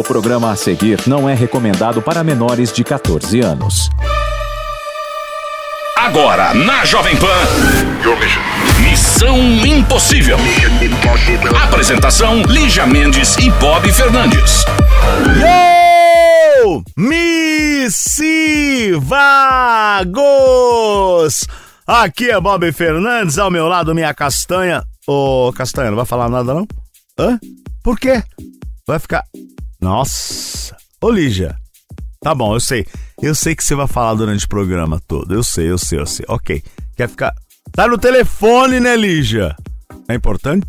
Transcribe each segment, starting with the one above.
O programa a seguir não é recomendado para menores de 14 anos. Agora, na Jovem Pan. Missão Impossível. Apresentação: Lígia Mendes e Bob Fernandes. Yo! Missivagos! Aqui é Bob Fernandes, ao meu lado minha castanha. Ô, Castanha, não vai falar nada não? Hã? Por quê? Vai ficar... Nossa! Ô, Lígia. Tá bom, eu sei. Eu sei que você vai falar durante o programa todo. Eu sei, eu sei, eu sei. Ok. Quer ficar... Tá no telefone, né, Lígia? É importante?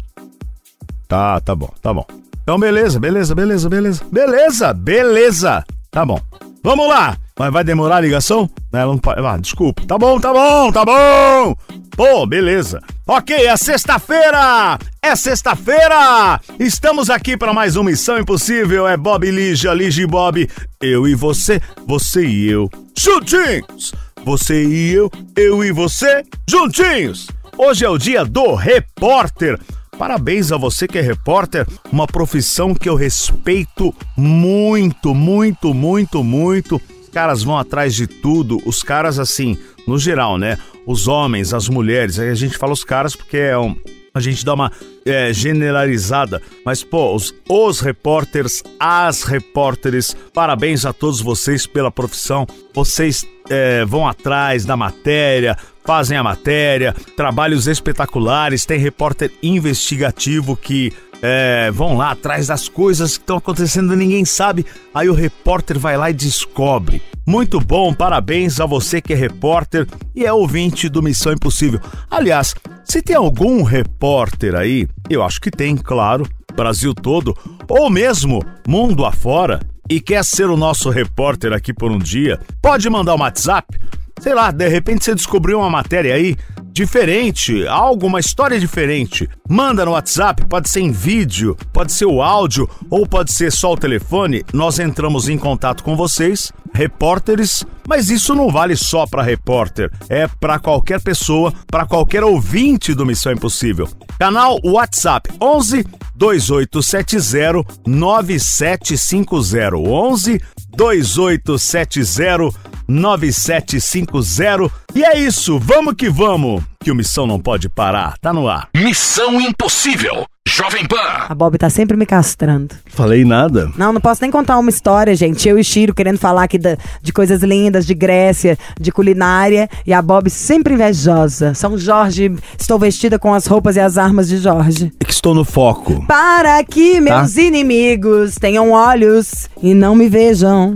Tá, tá bom, tá bom. Então, beleza, beleza, beleza, beleza. Beleza, beleza. Tá bom. Vamos lá! Mas vai demorar a ligação? Ela não pode. Ah, desculpa. Tá bom, tá bom, tá bom! Pô, beleza. Ok, é sexta-feira! É sexta-feira! Estamos aqui para mais uma Missão Impossível. É Bob Lígia, Lígia e Bob. Eu e você, você e eu. Juntinhos! Você e eu, eu e você, juntinhos! Hoje é o dia do repórter. Parabéns a você que é repórter, uma profissão que eu respeito muito, muito, muito, muito. Caras vão atrás de tudo, os caras assim, no geral, né? Os homens, as mulheres, aí a gente fala os caras porque é um, a gente dá uma é, generalizada, mas pô, os, os repórteres, as repórteres, parabéns a todos vocês pela profissão. Vocês é, vão atrás da matéria, fazem a matéria, trabalhos espetaculares, tem repórter investigativo que é, vão lá atrás das coisas que estão acontecendo e ninguém sabe, aí o repórter vai lá e descobre. Muito bom, parabéns a você que é repórter e é ouvinte do Missão Impossível. Aliás, se tem algum repórter aí, eu acho que tem, claro, Brasil todo, ou mesmo mundo afora, e quer ser o nosso repórter aqui por um dia, pode mandar um WhatsApp. Sei lá, de repente você descobriu uma matéria aí diferente, algo, uma história diferente. Manda no WhatsApp, pode ser em vídeo, pode ser o áudio ou pode ser só o telefone. Nós entramos em contato com vocês, repórteres, mas isso não vale só para repórter, é para qualquer pessoa, para qualquer ouvinte do Missão Impossível. Canal WhatsApp 11 2870 9750 11 2870 9750. E é isso, vamos que vamos, que o Missão não pode parar, tá no ar. Missão Impossível. Jovem Pan. A Bob tá sempre me castrando. Falei nada. Não, não posso nem contar uma história, gente. Eu e Chiro querendo falar aqui da- de coisas lindas, de Grécia, de culinária. E a Bob sempre invejosa. São Jorge, estou vestida com as roupas e as armas de Jorge. É que estou no foco. Para que meus inimigos tenham olhos e não me vejam.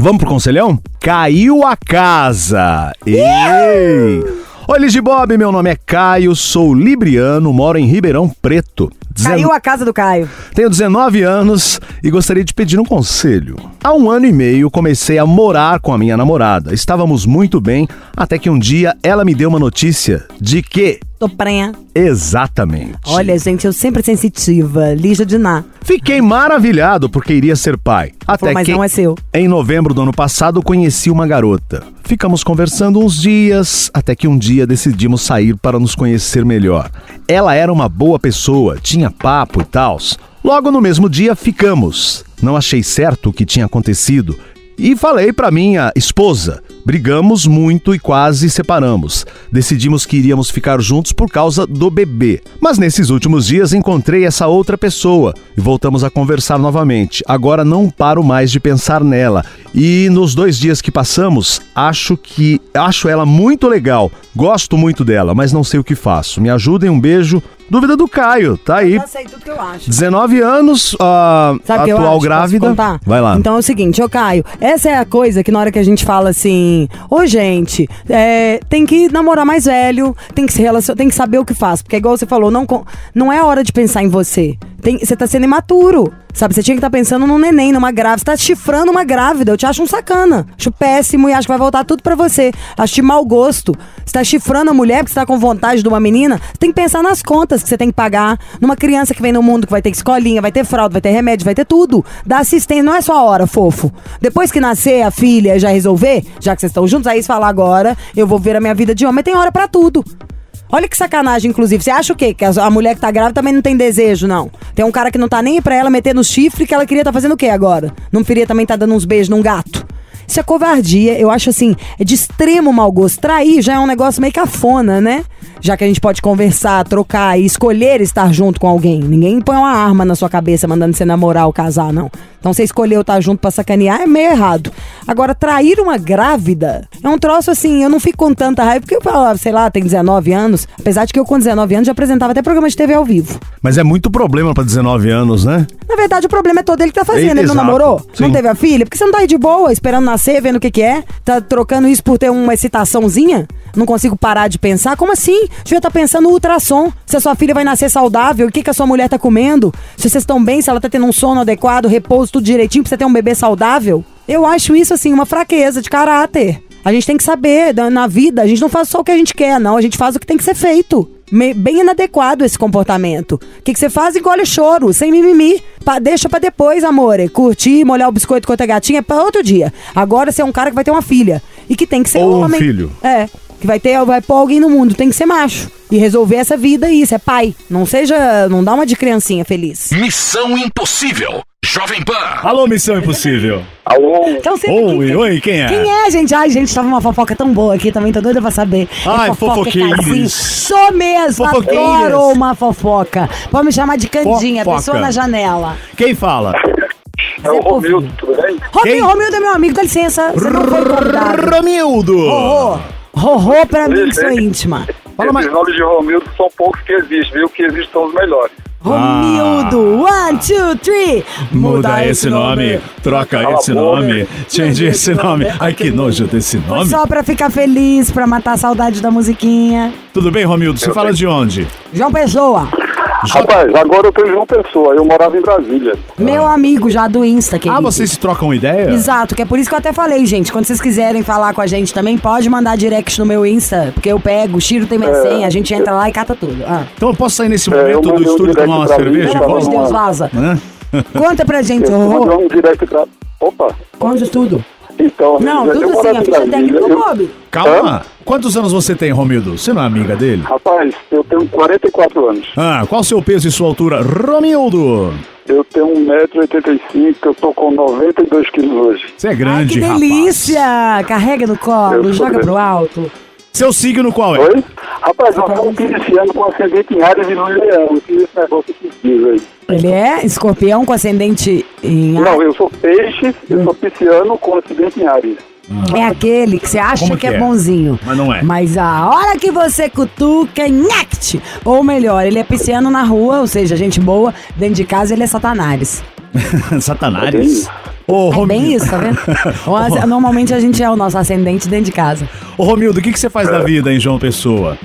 Vamos pro conselhão? Caiu a casa! Ei! Oi, Ligia Bob, meu nome é Caio, sou libriano, moro em Ribeirão Preto. Dezen- Caiu a casa do Caio. Tenho 19 anos e gostaria de pedir um conselho. Há um ano e meio comecei a morar com a minha namorada. Estávamos muito bem, até que um dia ela me deu uma notícia de que. Tô prenha. Exatamente. Olha, gente, eu sempre sensitiva. Lígia de Ná. Fiquei maravilhado porque iria ser pai. Até Falou, mas que não é seu. em novembro do ano passado conheci uma garota. Ficamos conversando uns dias, até que um dia decidimos sair para nos conhecer melhor. Ela era uma boa pessoa, tinha papo e tals. Logo no mesmo dia ficamos. Não achei certo o que tinha acontecido e falei para minha esposa. Brigamos muito e quase separamos. Decidimos que iríamos ficar juntos por causa do bebê. Mas nesses últimos dias encontrei essa outra pessoa e voltamos a conversar novamente. Agora não paro mais de pensar nela. E nos dois dias que passamos, acho que acho ela muito legal. Gosto muito dela, mas não sei o que faço. Me ajudem, um beijo. Dúvida do Caio, tá aí. Eu sei tudo que eu acho. 19 anos, ah, Sabe que eu atual acho? Posso grávida. contar? Vai lá. Então é o seguinte, ô Caio, essa é a coisa que na hora que a gente fala assim, ô gente, é, tem que namorar mais velho, tem que se relacionar, tem que saber o que faz. Porque igual você falou, não, não é hora de pensar em você. Tem- você tá sendo imaturo. Sabe, você tinha que estar pensando num neném, numa grávida. Você tá chifrando uma grávida. Eu te acho um sacana. Acho péssimo e acho que vai voltar tudo pra você. Acho de mau gosto. Você tá chifrando a mulher porque você tá com vontade de uma menina. Você tem que pensar nas contas que você tem que pagar. Numa criança que vem no mundo, que vai ter escolinha, vai ter fralda, vai ter remédio, vai ter tudo. Dá assistência, não é só a hora, fofo. Depois que nascer a filha já resolver, já que vocês estão juntos, aí você fala agora, eu vou ver a minha vida de homem. Tem hora pra tudo. Olha que sacanagem, inclusive. Você acha o quê? Que a mulher que tá grávida também não tem desejo, não. Tem um cara que não tá nem pra ela meter no chifre que ela queria tá fazendo o quê agora? Não queria também tá dando uns beijos num gato? Isso é covardia, eu acho assim, é de extremo mau gosto. Trair já é um negócio meio cafona, né? Já que a gente pode conversar, trocar e escolher estar junto com alguém. Ninguém põe uma arma na sua cabeça mandando você namorar ou casar, não. Então você escolheu estar junto pra sacanear é meio errado. Agora, trair uma grávida é um troço assim, eu não fico com tanta raiva, porque eu falo, sei lá, tem 19 anos. Apesar de que eu com 19 anos já apresentava até programa de TV ao vivo. Mas é muito problema pra 19 anos, né? Na verdade, o problema é todo ele que tá fazendo. Ele não namorou? Não Sim. teve a filha? Porque você não tá aí de boa, esperando nascer, vendo o que que é? Tá trocando isso por ter uma excitaçãozinha? Não consigo parar de pensar? Como assim? Devia estar pensando no ultrassom. Se a sua filha vai nascer saudável, o que, que a sua mulher tá comendo? Se vocês estão bem, se ela tá tendo um sono adequado, repouso, tudo direitinho pra você ter um bebê saudável? Eu acho isso, assim, uma fraqueza de caráter. A gente tem que saber, na vida, a gente não faz só o que a gente quer, não. A gente faz o que tem que ser feito. Bem inadequado esse comportamento. O que, que você faz? Engole choro, sem mimimi. Pa- deixa pra depois, amor. Curtir, molhar o biscoito com outra gatinha é pra outro dia. Agora você é um cara que vai ter uma filha. E que tem que ser Ou um homem. filho. É. Que vai ter, vai pôr alguém no mundo. Tem que ser macho. E resolver essa vida aí. Isso é pai. Não seja. Não dá uma de criancinha feliz. Missão Impossível. Jovem Pan. Alô, Missão Impossível. Alô? Então Oi, que- oi, quem é? Quem é, gente? Ai, gente, tava uma fofoca tão boa aqui também, tô doida pra saber. É Ai, fofoca, fofoqueiros. casinho. Sou mesmo, adoro uma fofoca. Pode me chamar de Candinha, Fofoca. pessoa na janela. Quem fala? É o Romildo, tudo bem? Quem? Romildo, Romildo é meu amigo, dá licença. Você não foi convidado. Romildo. Rorô. Pra mim, que sou íntima. Fala mais. Esses nomes de Romildo são poucos que existem, viu? Que existem são os melhores. Romildo, one, two, three. Muda esse nome, troca Cala esse nome, change esse nome. Ai, que nojo desse Foi nome. só pra ficar feliz, pra matar a saudade da musiquinha. Tudo bem, Romildo? Você fala de onde? João Pessoa, Rapaz, agora eu tô em João Pessoa, eu morava em Brasília. meu amigo já do Insta, querido. Ah, vocês trocam ideia? Exato, que é por isso que eu até falei, gente. Quando vocês quiserem falar com a gente também, pode mandar direct no meu Insta, porque eu pego, o Chiro tem minha senha, a gente entra lá e cata tudo. Ah, Então eu posso sair nesse É, momento do mandei um estúdio tomar uma cerveja? tá pelo amor de Deus, vaza. Hã? Conta pra gente, Eu mandei um direct pra... Opa! Conta tudo. Então, Não, tudo assim, a ficha técnica do eu- Bob. Calma. Quantos anos você tem, Romildo? Você não é amiga dele? Rapaz, eu tenho 44 anos. Ah, qual o seu peso e sua altura? Romildo! Eu tenho 1,85m, eu tô com 92 quilos hoje. Você é Ai, grande, que rapaz. delícia! Carrega no colo, joga grande. pro alto. Seu signo qual é? Oi? Rapaz, nós estamos iniciando com ascendente em Ares e no Leão. Eu esse negócio que fiz aí. Ele é escorpião com ascendente em Não, eu sou peixe, eu sou pisciano com acidente em Ares. É aquele que você acha que que é é? bonzinho. Mas não é. Mas a hora que você cutuca, é nhact! Ou melhor, ele é pisciano na rua, ou seja, gente boa. Dentro de casa ele é satanás. Satanares. Ô, É bem isso, tá vendo? Assim, Normalmente a gente é o nosso ascendente dentro de casa. Ô, Romildo, o que, que você faz da vida em João Pessoa?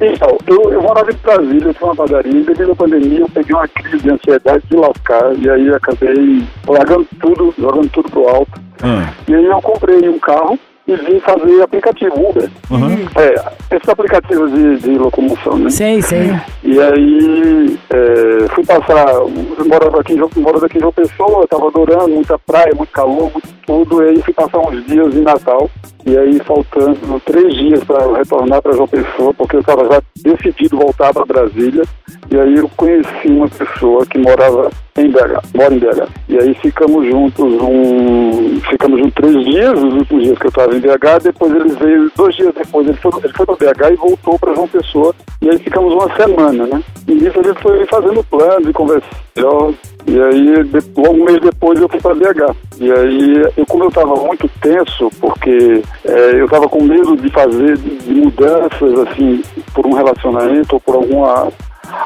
Então, eu, eu morava em Brasília, eu tinha uma padaria, e devido à pandemia eu peguei uma crise de ansiedade de lascar, e aí acabei largando tudo, jogando tudo pro alto. Ah, E aí eu comprei um carro e vim fazer aplicativo Uber. aham. É, esses aplicativos de, de locomoção, né? Sei, sei. E aí é, fui passar, eu morava aqui, em João- morava aqui em João Pessoa, estava adorando, muita praia, muito calor, muito tudo, e aí fui passar uns dias em Natal, e aí faltando três dias para retornar para João Pessoa, porque eu estava já decidido voltar para Brasília, e aí eu conheci uma pessoa que morava em BH, mora em BH. E aí ficamos juntos um. Ficamos juntos três dias, os últimos dias que eu estava em BH, depois ele veio, dois dias depois, ele foi, ele foi para BH e voltou para João Pessoa. E aí ficamos uma semana, né? E nisso ele foi fazendo planos e conversando. E aí, de, logo um mês depois, eu fui para BH. E aí, eu, como eu estava muito tenso, porque é, eu estava com medo de fazer de mudanças, assim, por um relacionamento ou por alguma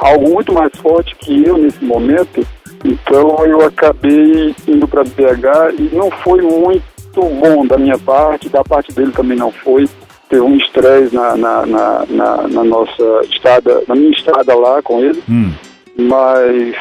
algo muito mais forte que eu nesse momento. Então eu acabei indo para BH e não foi muito bom da minha parte, da parte dele também não foi. Teve um estresse na, na, na, na, na nossa estada, na minha estada lá com ele. Hum. Mas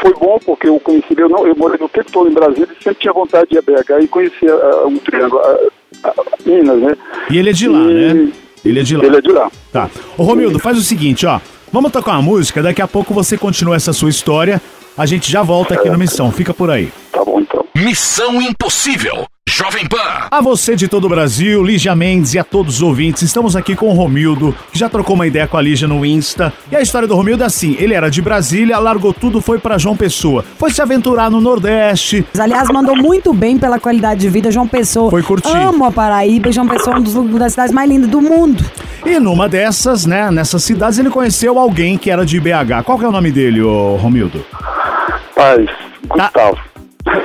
foi bom porque eu conheci, eu, não, eu morei o tempo todo em Brasília e sempre tinha vontade de ir a BH e conhecer ah, um triângulo, ah, ah, Minas, né? E ele é de lá, E- né? Ele é de lá. Ele é de lá. Tá. Ô, Romildo, faz o seguinte, ó. Vamos tocar uma música, daqui a pouco você continua essa sua história. A gente já volta aqui no Missão. Fica por aí. Tá bom então. Missão Impossível. Jovem Pan. A você de todo o Brasil, Lígia Mendes e a todos os ouvintes, estamos aqui com o Romildo, que já trocou uma ideia com a Lígia no Insta. E a história do Romildo é assim: ele era de Brasília, largou tudo, foi pra João Pessoa. Foi se aventurar no Nordeste. Aliás, mandou muito bem pela qualidade de vida, João Pessoa. Foi curtir. Amo a Paraíba, João Pessoa é um dos, das cidades mais lindas do mundo. E numa dessas, né, nessas cidades, ele conheceu alguém que era de BH. Qual que é o nome dele, ô Romildo? Paz, Gustavo.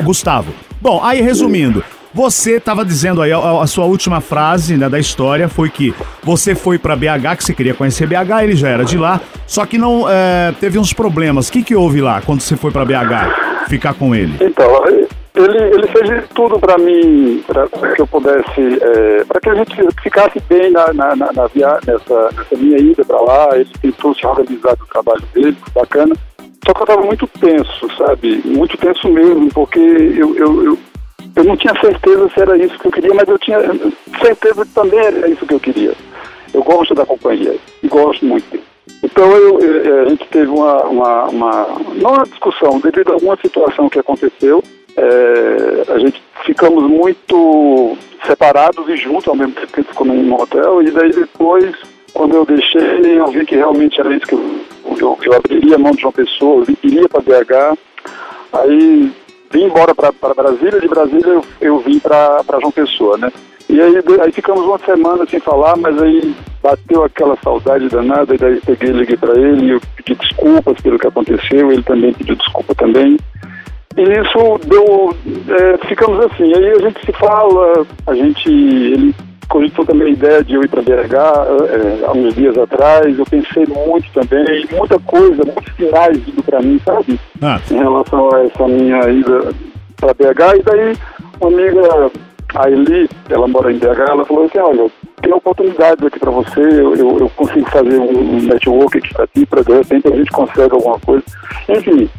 Gustavo. Bom, aí resumindo, você estava dizendo aí, a, a sua última frase né, da história foi que você foi para BH, que você queria conhecer BH, ele já era de lá, só que não é, teve uns problemas. O que, que houve lá quando você foi para BH ficar com ele? Então, ele, ele fez tudo para mim, para que eu pudesse, é, para que a gente ficasse bem na, na, na, na via, nessa, nessa minha ida para lá. Ele tentou se organizar do trabalho dele, bacana. Só que eu estava muito tenso, sabe? Muito tenso mesmo, porque eu, eu, eu, eu não tinha certeza se era isso que eu queria, mas eu tinha certeza que também era isso que eu queria. Eu gosto da companhia e gosto muito. Então eu, eu, a gente teve uma, uma, uma, não uma discussão, devido a alguma situação que aconteceu, é, a gente ficamos muito separados e juntos ao mesmo tempo que ficou num hotel, e daí depois, quando eu deixei, eu vi que realmente era isso que eu, eu, eu abriria a mão de uma pessoa, eu iria para BH, aí vim embora para Brasília, de Brasília eu, eu vim para João Pessoa, né? E aí, aí ficamos uma semana sem falar, mas aí bateu aquela saudade danada, e daí peguei, liguei para ele, eu pedi desculpas pelo que aconteceu, ele também pediu desculpa também. E isso deu. É, ficamos assim, aí a gente se fala, a gente. Ele cogitou também a ideia de eu ir para BH é, há uns dias atrás, eu pensei muito também, muita coisa, muitos sinais vindo para mim, sabe? Ah. Em relação a essa minha ida para BH, e daí uma amiga, a Eli, ela mora em BH, ela falou assim, olha, tem oportunidades aqui para você, eu, eu, eu, consigo fazer um network aqui para ti, para de repente a gente consegue alguma coisa. Enfim,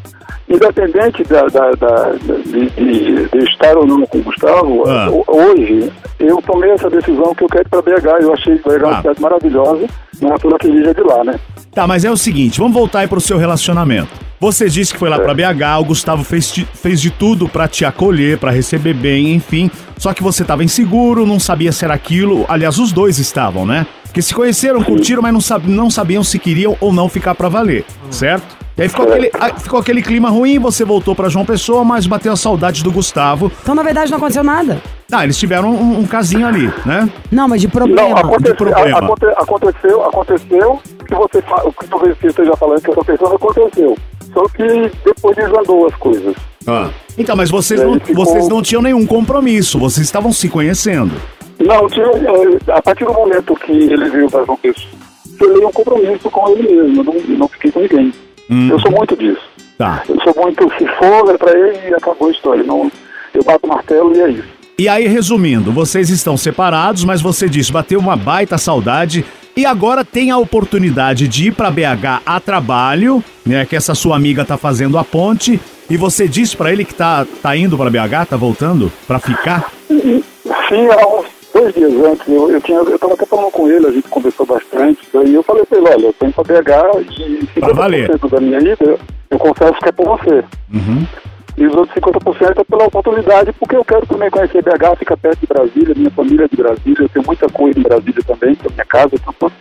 independente da, da, da de, de, de, estar ou não com o Gustavo, Ah. hoje eu tomei essa decisão que eu quero ir para BH. Eu achei BH Ah. uma cidade maravilhosa, não é toda que é de lá, né? Tá, mas é o seguinte, vamos voltar aí pro seu relacionamento. Você disse que foi lá pra BH, o Gustavo fez, ti- fez de tudo pra te acolher, pra receber bem, enfim. Só que você tava inseguro, não sabia se era aquilo. Aliás, os dois estavam, né? Porque se conheceram, curtiram, mas não, sab- não sabiam se queriam ou não ficar pra valer, certo? E aí ficou aquele, ficou aquele clima ruim, você voltou pra João Pessoa, mas bateu a saudade do Gustavo. Então, na verdade, não aconteceu nada. Ah, eles tiveram um, um casinho ali, né? Não, mas de Não, problema. aconteceu, problema. a- aconte- aconteceu, aconteceu o que você o que talvez você esteja falando que aconteceu, aconteceu. Só que depois desandou as coisas. Ah. Então, mas vocês não, ficou- vocês não tinham nenhum compromisso, vocês estavam se conhecendo. Não, tinha, eh, a partir do momento que ele veio para João Pessoa, eu um compromisso com ele mesmo, não, não fiquei com ninguém. Eu sou muito disso. Tá. Eu sou muito, se for, é pra ele e acabou a história. Não, eu bato o martelo e é isso. E aí, resumindo, vocês estão separados, mas você disse, bateu uma baita saudade e agora tem a oportunidade de ir pra BH a trabalho, né? Que essa sua amiga tá fazendo a ponte. E você disse pra ele que tá, tá indo pra BH, tá voltando pra ficar? Sim, uns dois dias antes, eu, eu, tinha, eu tava até falando com ele, a gente conversou bastante. Daí eu falei pra ele, olha, eu tenho pra BH e Pra valer. 50% da minha ida, eu confesso que é por você. Uhum. E os outros 50% é pela oportunidade, porque eu quero também conhecer BH, fica perto de Brasília, minha família é de Brasília, eu tenho muita coisa em Brasília também, que é minha casa. Então,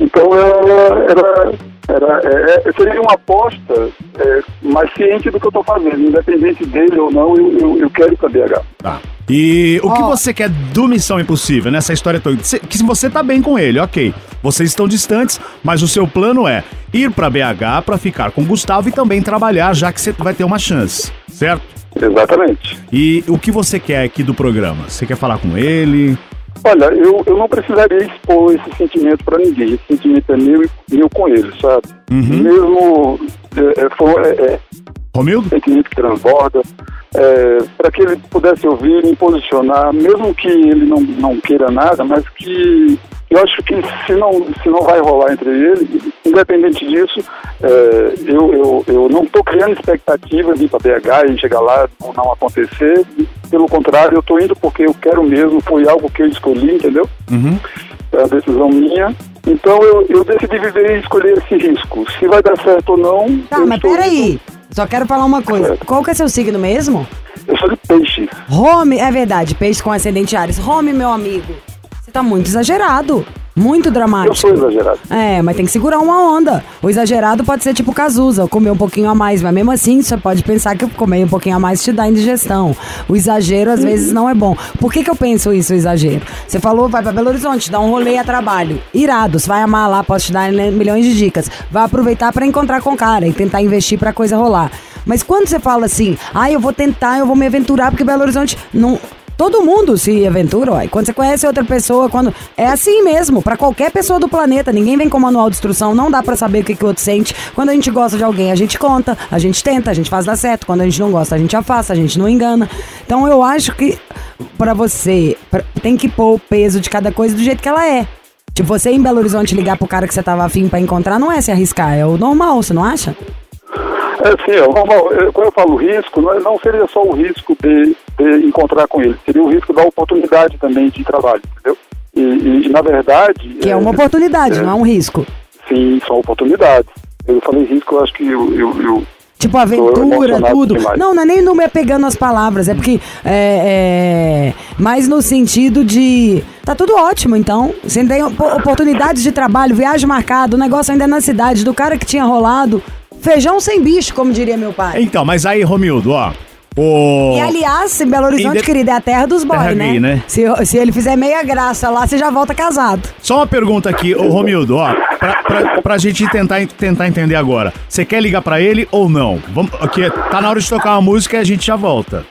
então era, era, era, é, é, seria uma aposta é, mais ciente do que eu estou fazendo, independente dele ou não, eu, eu, eu quero ir para BH. Tá. E o que você quer do Missão Impossível nessa história toda? Que se você tá bem com ele, ok. Vocês estão distantes, mas o seu plano é ir pra BH pra ficar com o Gustavo e também trabalhar, já que você vai ter uma chance, certo? Exatamente. E o que você quer aqui do programa? Você quer falar com ele? Olha, eu, eu não precisaria expor esse sentimento para ninguém. Esse sentimento é meu e meu com ele, sabe? Uhum. Mesmo é, é, for- é, é, Romildo? sentimento que transborda, é, para que ele pudesse ouvir, me posicionar, mesmo que ele não, não queira nada, mas que eu acho que se não, se não vai rolar entre ele, independente disso, é, eu, eu, eu não estou criando expectativa de ir para BH e chegar lá ou não acontecer. Pelo contrário, eu estou indo porque eu quero mesmo, foi algo que eu escolhi, entendeu? Uhum. É a decisão minha. Então eu, eu decidi viver e escolher esse risco. Se vai dar certo ou não. Tá, eu mas estou peraí. indo. Só quero falar uma coisa. Qual que é seu signo mesmo? Eu sou de peixe. Home, é verdade, peixe com ascendente Ares. Home, meu amigo, você tá muito exagerado. Muito dramático. Eu sou exagerado. É, mas tem que segurar uma onda. O exagerado pode ser tipo Cazuza, comer um pouquinho a mais, mas mesmo assim você pode pensar que comer um pouquinho a mais te dá indigestão. O exagero às vezes não é bom. Por que, que eu penso isso, o exagero? Você falou, vai pra Belo Horizonte, dá um rolê a trabalho. Irado, você vai amar lá, posso te dar né, milhões de dicas. Vai aproveitar pra encontrar com o cara e tentar investir pra coisa rolar. Mas quando você fala assim, ah, eu vou tentar, eu vou me aventurar, porque Belo Horizonte não. Todo mundo se aventura, uai. Quando você conhece outra pessoa, quando. É assim mesmo, pra qualquer pessoa do planeta. Ninguém vem com manual de instrução, não dá pra saber o que, que o outro sente. Quando a gente gosta de alguém, a gente conta, a gente tenta, a gente faz dar certo. Quando a gente não gosta, a gente afasta, a gente não engana. Então eu acho que pra você, pra- tem que pôr o peso de cada coisa do jeito que ela é. Tipo, você em Belo Horizonte ligar pro cara que você tava afim pra encontrar, não é se arriscar, é o normal, você não acha? É assim, ó, normal, eu- quando eu falo risco, não, não seria só o risco de, encontrar com ele, seria o risco da oportunidade também de trabalho, entendeu? E, e, na verdade. Que é uma oportunidade, não é um risco. Sim, são oportunidades. Eu falei risco, eu acho que eu. eu, eu Tipo, aventura, tudo. demais. Não, não é nem no me pegando as palavras, é porque é, é mais no sentido de. Tá tudo ótimo, então. Você tem op- oportunidades de trabalho, viagem marcada, o negócio ainda é na cidade, do cara que tinha rolado. Feijão sem bicho, como diria meu pai. Então, mas aí, Romildo, ó. O... E aliás, em Belo Horizonte, Inde- querida, é a terra dos boys, né? né? Se, se ele fizer meia graça lá, você já volta casado. Só uma pergunta aqui, ô Romildo, ó, pra, pra, pra gente tentar, tentar entender agora. Você quer ligar pra ele ou não? Vamos, aqui, tá na hora de tocar uma música e a gente já volta.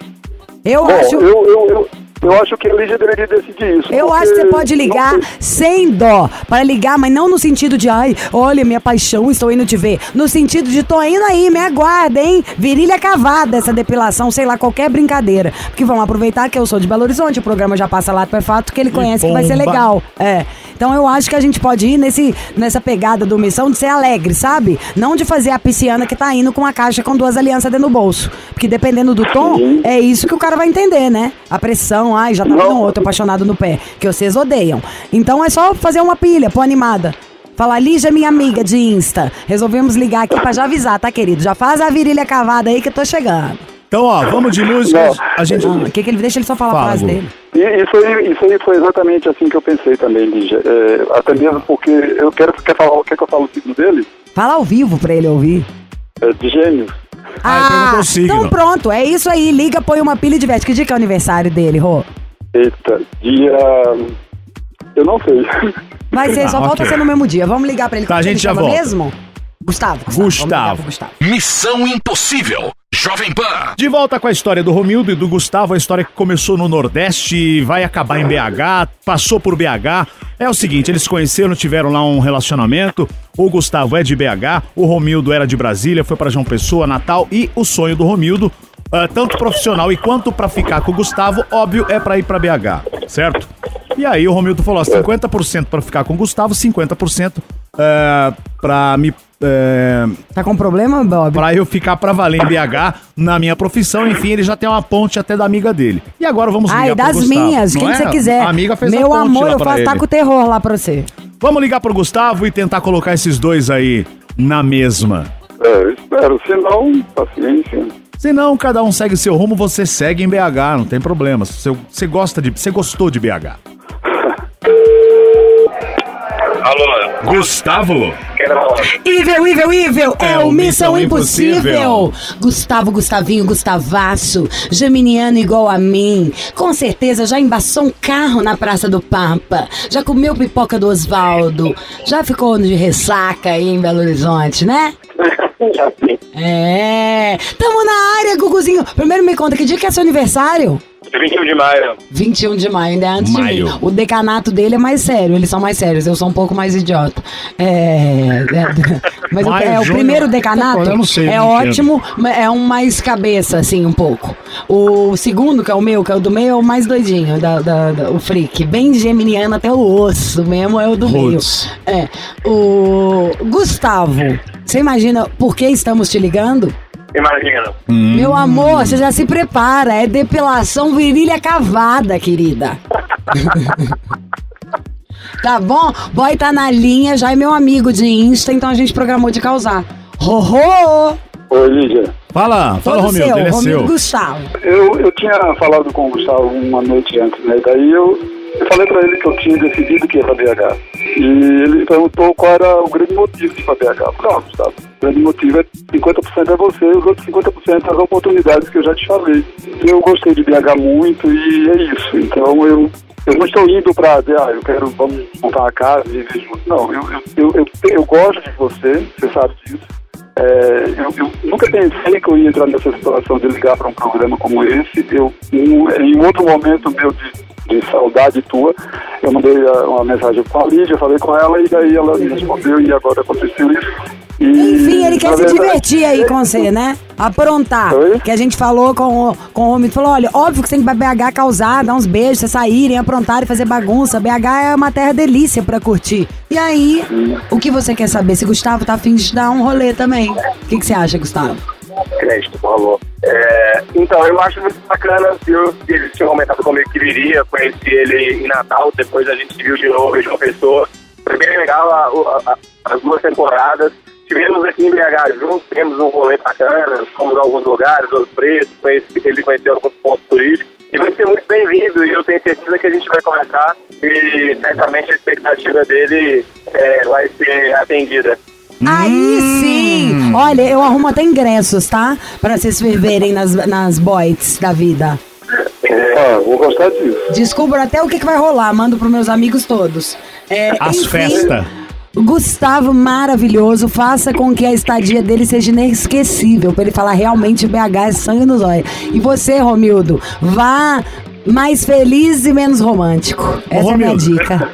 Eu Bom, acho. eu, eu, eu, eu acho que a Lígia deveria decidir isso. Eu acho que você pode ligar sem dó. Para ligar, mas não no sentido de, ai, olha minha paixão, estou indo te ver. No sentido de, tô indo aí, me aguarda, hein? Virilha cavada, essa depilação, sei lá, qualquer brincadeira. Porque vamos aproveitar que eu sou de Belo Horizonte, o programa já passa lá, é fato que ele conhece que vai ser legal. É. Então eu acho que a gente pode ir nesse, nessa pegada do missão de ser alegre, sabe? Não de fazer a pisciana que tá indo com uma caixa com duas alianças dentro do bolso. Porque dependendo do tom, Sim. é isso que o cara vai entender, né? A pressão, ai, já tá vendo outro apaixonado no pé, que vocês odeiam. Então é só fazer uma pilha, pô, animada. Falar, Lígia, minha amiga de Insta. Resolvemos ligar aqui pra já avisar, tá, querido? Já faz a virilha cavada aí que eu tô chegando. Então, ó, vamos de música. Não. A gente. Ah, O que, que ele deixa ele só falar Fala, a frase dele? E isso aí, isso aí foi exatamente assim que eu pensei também, Lígia. É, até mesmo porque eu quero quer falar, quer que eu fale o signo dele? Fala ao vivo pra ele ouvir. É de gêmeos. Ah, então não consigo. então pronto, é isso aí. Liga, põe uma pilha de veste. Que dia que é o aniversário dele, Rô? Eita, dia. Eu não sei. Vai ser, Ah, só volta ok. a ser no mesmo dia. Vamos ligar pra ele. Tá, a gente já volta. mesmo? Gustavo. Gustavo. Gustavo. Missão Impossível. Jovem Pan. De volta com a história do Romildo e do Gustavo, a história que começou no Nordeste, vai acabar em BH, passou por BH. É o seguinte, eles se conheceram, tiveram lá um relacionamento. O Gustavo é de BH, o Romildo era de Brasília, foi pra João Pessoa, Natal e o sonho do Romildo, ah, tanto profissional e quanto pra ficar com o Gustavo, óbvio, é pra ir pra BH, certo? E aí o Romildo falou, ó, 50% pra ficar com o Gustavo, 50% é, pra me é, Tá com problema, Bob? Pra eu ficar pra valer em BH na minha profissão, enfim, ele já tem uma ponte até da amiga dele. E agora vamos ligar Ai, pro das Gustavo. minhas, quem é? você quiser. A amiga fez a Meu ponte amor, lá eu faço taco terror lá pra você. Vamos ligar pro Gustavo e tentar colocar esses dois aí na mesma. É, eu espero. Se não, paciência. Se não, cada um segue seu rumo, você segue em BH, não tem problema. Você, você gosta de, você gostou de BH. Alô, Gustavo? Ível, Ível, Ível, é, É o Missão Missão Impossível. Impossível. Gustavo, Gustavinho, Gustavaço, geminiano igual a mim. Com certeza já embaçou um carro na Praça do Pampa. Já comeu pipoca do Osvaldo. Já ficou de ressaca aí em Belo Horizonte, né? É. Tamo na área, Guguzinho. Primeiro me conta, que dia que é seu aniversário? 21 de maio. 21 de maio, ainda é antes Maio. de mim. O decanato dele é mais sério, eles são mais sérios, eu sou um pouco mais idiota. É. é, mas o, Maio, é, o junho, primeiro eu decanato não sei, é eu ótimo, mas é um mais cabeça, assim, um pouco. O segundo, que é o meu, que é o do meio, é o mais doidinho, da, da- da- o freak. Bem geminiano até o osso mesmo, é o do Roots. meio. É. O Gustavo, você imagina por que estamos te ligando? Imagina. Meu amor, você já se prepara. É depilação virilha cavada, querida. tá bom? Boy tá na linha, já é meu amigo de Insta, então a gente programou de causar. Rorô! Oi, Lígia. Fala, fala Todo Romildo, seu, ele é Romildo seu. Gustavo. Eu, eu tinha falado com o Gustavo uma noite antes, né? Daí eu, eu falei pra ele que eu tinha decidido que ia pra BH. E ele perguntou qual era o grande motivo de ir pra BH. Falei, ah, Gustavo, o grande motivo é 50% é você e os outros 50% é as oportunidades que eu já te falei. Eu gostei de BH muito e é isso. Então eu, eu não estou indo pra dizer, ah, eu quero, vamos montar uma casa e viver junto. Não, eu, eu, eu, eu, eu gosto de você, você sabe disso. É, eu, eu nunca pensei que eu ia entrar nessa situação de ligar para um programa como esse. Eu, em, em outro momento meu de, de saudade tua, eu mandei a- uma mensagem com a Lídia, falei com ela e daí ela me respondeu e agora aconteceu isso. E, Enfim, ele quer se verdade, divertir aí com você, né? Aprontar. Oi? Que a gente falou com, o- com o homem, falou, olha, óbvio que você tem que ir pra BH causar, dar uns beijos, vocês saírem, aprontarem, fazer bagunça. BH é uma terra delícia pra curtir. E aí, o que você quer saber? Se Gustavo tá afim de dar um rolê também. O que, que você acha, Gustavo? Crédito, por favor. É, então, eu acho muito bacana. Eu, ele tinha comentado comigo que viria, conheci ele em Natal, depois a gente se viu de novo João Pessoa. Foi bem legal a- a- as duas temporadas. Tivemos aqui em BH juntos, temos um rolê bacana, fomos a alguns lugares, outros preços, conheci, ele conheceu alguns pontos turísticos. E vai ser muito bem-vindo e eu tenho certeza que a gente vai conversar e certamente a expectativa dele é, vai ser atendida. Aí sim! Olha, eu arrumo até ingressos, tá? Pra vocês ferverem nas, nas boits da vida. Ah, vou gostar disso. Descubro até o que, que vai rolar, mando pros meus amigos todos. É, As festas. Gustavo maravilhoso, faça com que a estadia dele seja inesquecível, pra ele falar realmente BH é sangue nos olhos. E você, Romildo, vá mais feliz e menos romântico. Essa é a minha dica.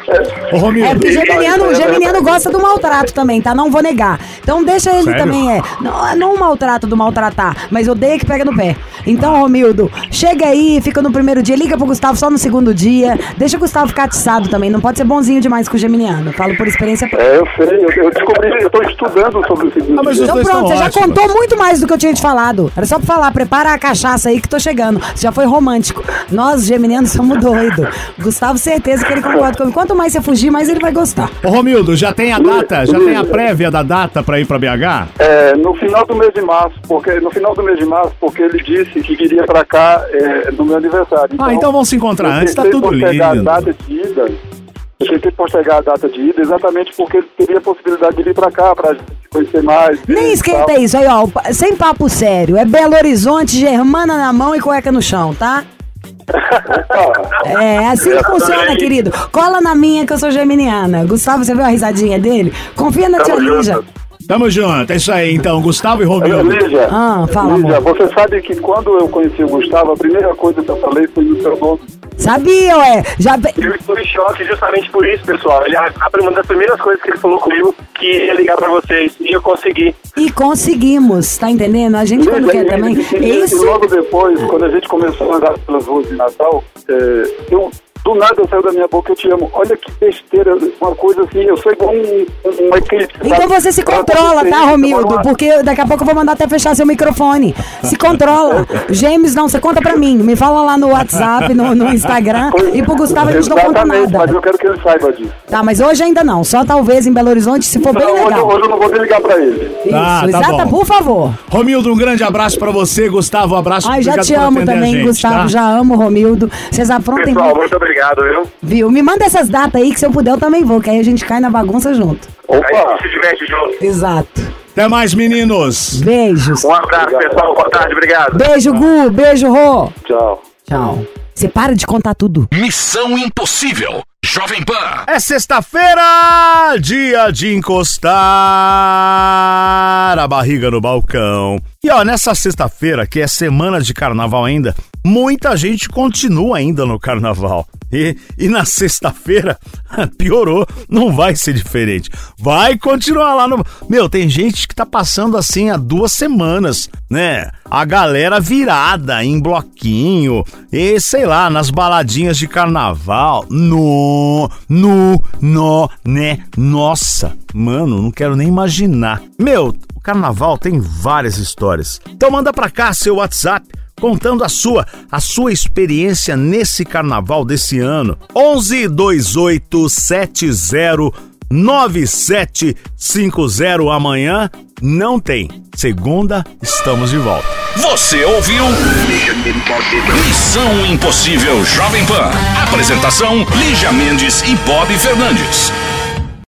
Ô, É porque Geminiano, o Geminiano gosta do maltrato também, tá? Não vou negar. Então deixa ele Sério? também, é. Não, não o maltrato do maltratar, mas odeia que pega no pé. Então, Romildo, chega aí, fica no primeiro dia, liga pro Gustavo só no segundo dia. Deixa o Gustavo ficar atiçado também, não pode ser bonzinho demais com o Geminiano. Falo por experiência própria. É, eu sei, eu, eu descobri, eu estou estudando sobre o seguinte. Ah, Então pronto, você já ótimos. contou muito mais do que eu tinha te falado. Era só pra falar, prepara a cachaça aí que tô chegando. Você já foi romântico. Nós, geminianos, somos doidos. Gustavo, certeza que ele concorda comigo. Quanto mais você fugir, mais ele vai gostar. Ô, Romildo, já tem a data? Já tem a prévia da data pra ir pra BH? É, no final do mês de março, porque no final do mês de março, porque ele disse que viria pra cá é, no meu aniversário. Ah, então vamos se encontrar eu antes, tá tudo lindo. a data de ida. Eu tentei postergar a data de ida exatamente porque ele teria a possibilidade de vir pra cá pra conhecer mais. Nem esquenta isso aí, ó. Sem papo sério. É Belo Horizonte, Germana na mão e cueca no chão, tá? É assim que funciona, querido. Cola na minha que eu sou geminiana. Gustavo, você viu a risadinha dele? Confia na tia Tamo Lígia. Tamo junto, é isso aí então, Gustavo e Romildo. Lígia, Ah, fala, Lígia, amor. você sabe que quando eu conheci o Gustavo, a primeira coisa que eu falei foi no seu nome. Sabia, ué. Já... Eu estou em choque justamente por isso, pessoal. Ele, a, a- uma das primeiras coisas que ele falou comigo que ia ligar pra vocês e eu consegui. E conseguimos, tá entendendo? A gente quando quer também. E, e- Isso. e logo depois, quando a gente começou a andar pelas ruas de Natal, é, eu, do nada saiu da minha boca, eu te amo. Olha que besteira, uma coisa assim, eu sou igual um, um, uma eclipse. Então você se controla, Eu tá, Romildo? uma- Porque daqui a pouco eu vou mandar até fechar seu microfone. Se controla. Gêmeos, não, você conta pra mim. Me fala lá no WhatsApp, no, no Instagram. E pro Gustavo a gente não conta Exatamente, mas nada. eu quero que ele saiba disso. Tá, mas hoje ainda não. Só talvez em Belo Horizonte, se for bem Não, hoje, legal. hoje eu não vou ligar pra ele. Isso, Ah, tá exata, bom. por favor. Romildo, um grande abraço pra você, Gustavo, um abraço. Ai, já obrigado te amo também, gente, Gustavo. tá? Já amo, Romildo. Vocês aprontem Pessoal, muito. muito obrigado, viu? Viu? Me manda essas datas aí que se eu puder eu também vou, que aí a gente cai na bagunça junto. A Opa, gente se diverte junto. Exato. Até mais, meninos. Beijos. Um abraço, pessoal. Boa tarde, obrigado. Beijo, Gu. Beijo, Rô. tchau. Tchau. Você para de contar tudo. Missão Impossível. Jovem Pan. É sexta-feira, dia de encostar a barriga no balcão. E ó, nessa sexta-feira, que é semana de carnaval ainda, muita gente continua ainda no carnaval. E, e na sexta-feira, piorou, não vai ser diferente. Vai continuar lá no. Meu, tem gente que tá passando assim há duas semanas, né? A galera virada em bloquinho, e sei lá, nas baladinhas de carnaval. No, no, no, né? Nossa, mano, não quero nem imaginar. Meu, o carnaval tem várias histórias. Então manda pra cá seu WhatsApp contando a sua, a sua experiência nesse carnaval desse ano. 11 28 70 9750 amanhã não tem. Segunda, estamos de volta. Você ouviu? Missão Impossível Jovem Pan. Apresentação: Lígia Mendes e Bob Fernandes.